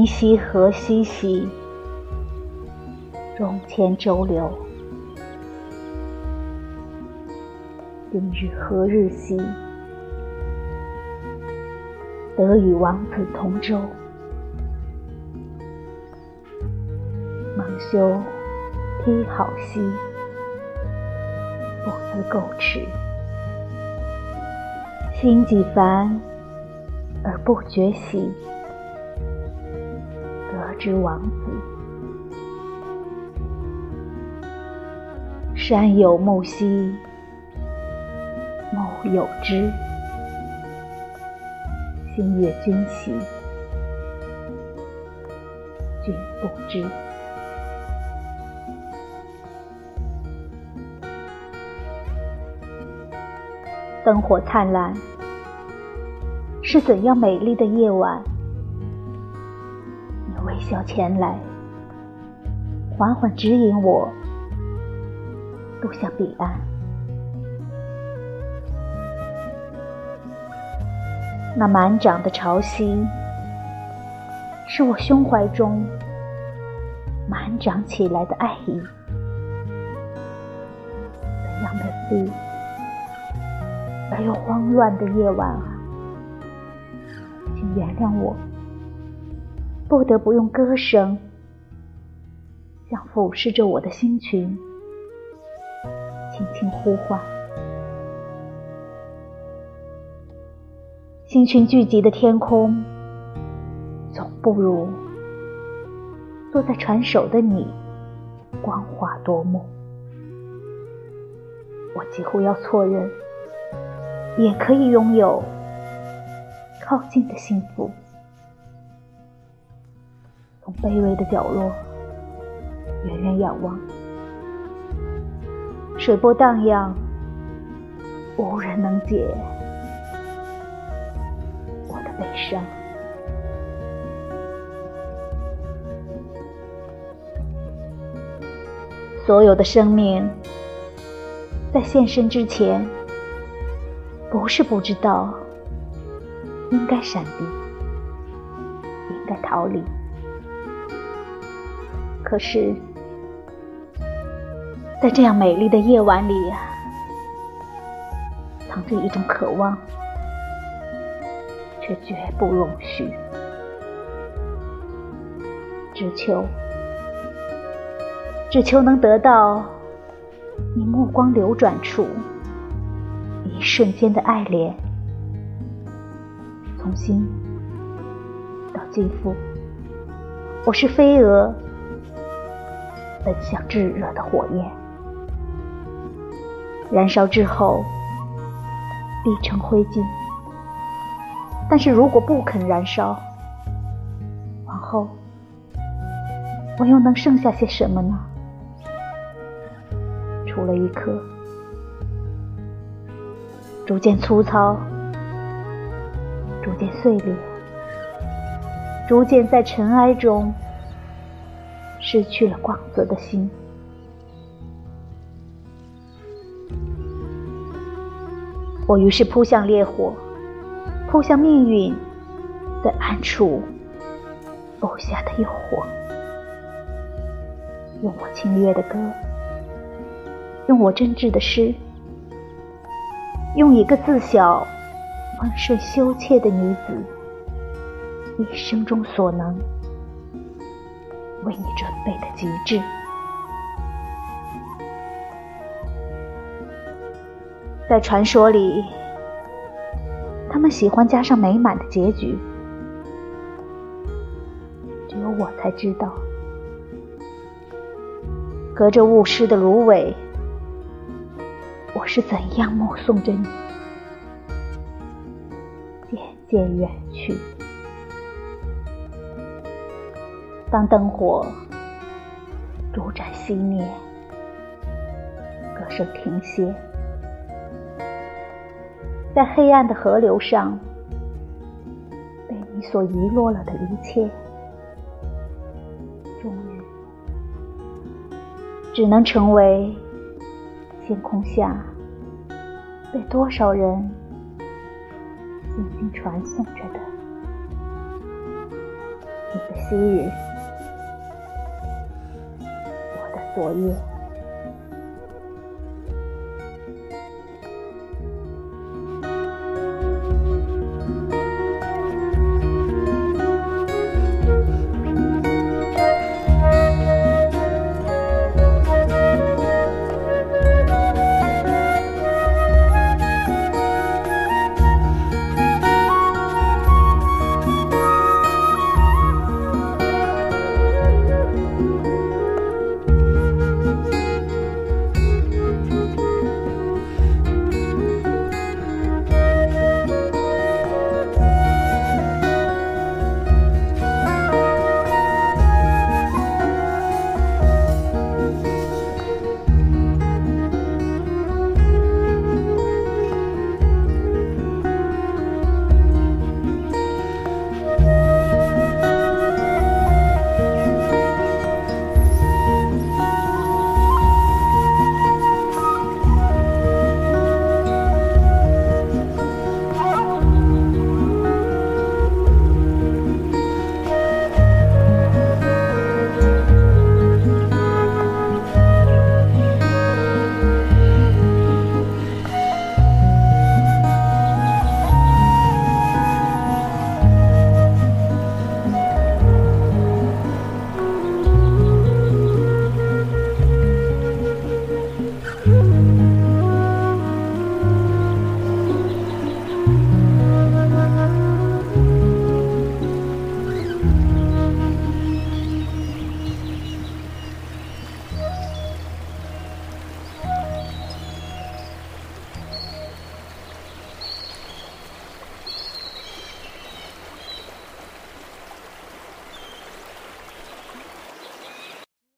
今夕何夕兮，中千周流。今日何日兮，得与王子同舟。忙修披好兮，不思垢耻。心几烦而不觉喜。之王子，山有木兮，木有枝。心悦君兮，君不知。灯火灿烂，是怎样美丽的夜晚？微笑前来，缓缓指引我，路向彼岸。那满掌的潮汐，是我胸怀中满长起来的爱意。怎样美丽而又慌乱的夜晚啊！请原谅我。不得不用歌声，向俯视着我的星群轻轻呼唤。星群聚集的天空，总不如坐在船首的你光华夺目。我几乎要错认，也可以拥有靠近的幸福。卑微的角落，远远仰望，水波荡漾，无人能解我的悲伤。所有的生命，在现身之前，不是不知道应该闪避，应该逃离。可是，在这样美丽的夜晚里呀，藏着一种渴望，却绝不容许。只求，只求能得到你目光流转处一瞬间的爱恋，从心到肌肤。我是飞蛾。奔向炙热的火焰，燃烧之后必成灰烬。但是如果不肯燃烧，往后我又能剩下些什么呢？除了一颗逐渐粗糙、逐渐碎裂、逐渐在尘埃中。失去了光泽的心，我于是扑向烈火，扑向命运在暗处布下的诱惑，用我清越的歌，用我真挚的诗，用一个自小温顺羞怯的女子一生中所能。为你准备的极致，在传说里，他们喜欢加上美满的结局。只有我才知道，隔着雾湿的芦苇，我是怎样目送着你渐渐远去。当灯火逐盏熄灭，歌声停歇，在黑暗的河流上，被你所遗落了的一切，终于只能成为星空下被多少人静静传颂着的。你的昔日，作业。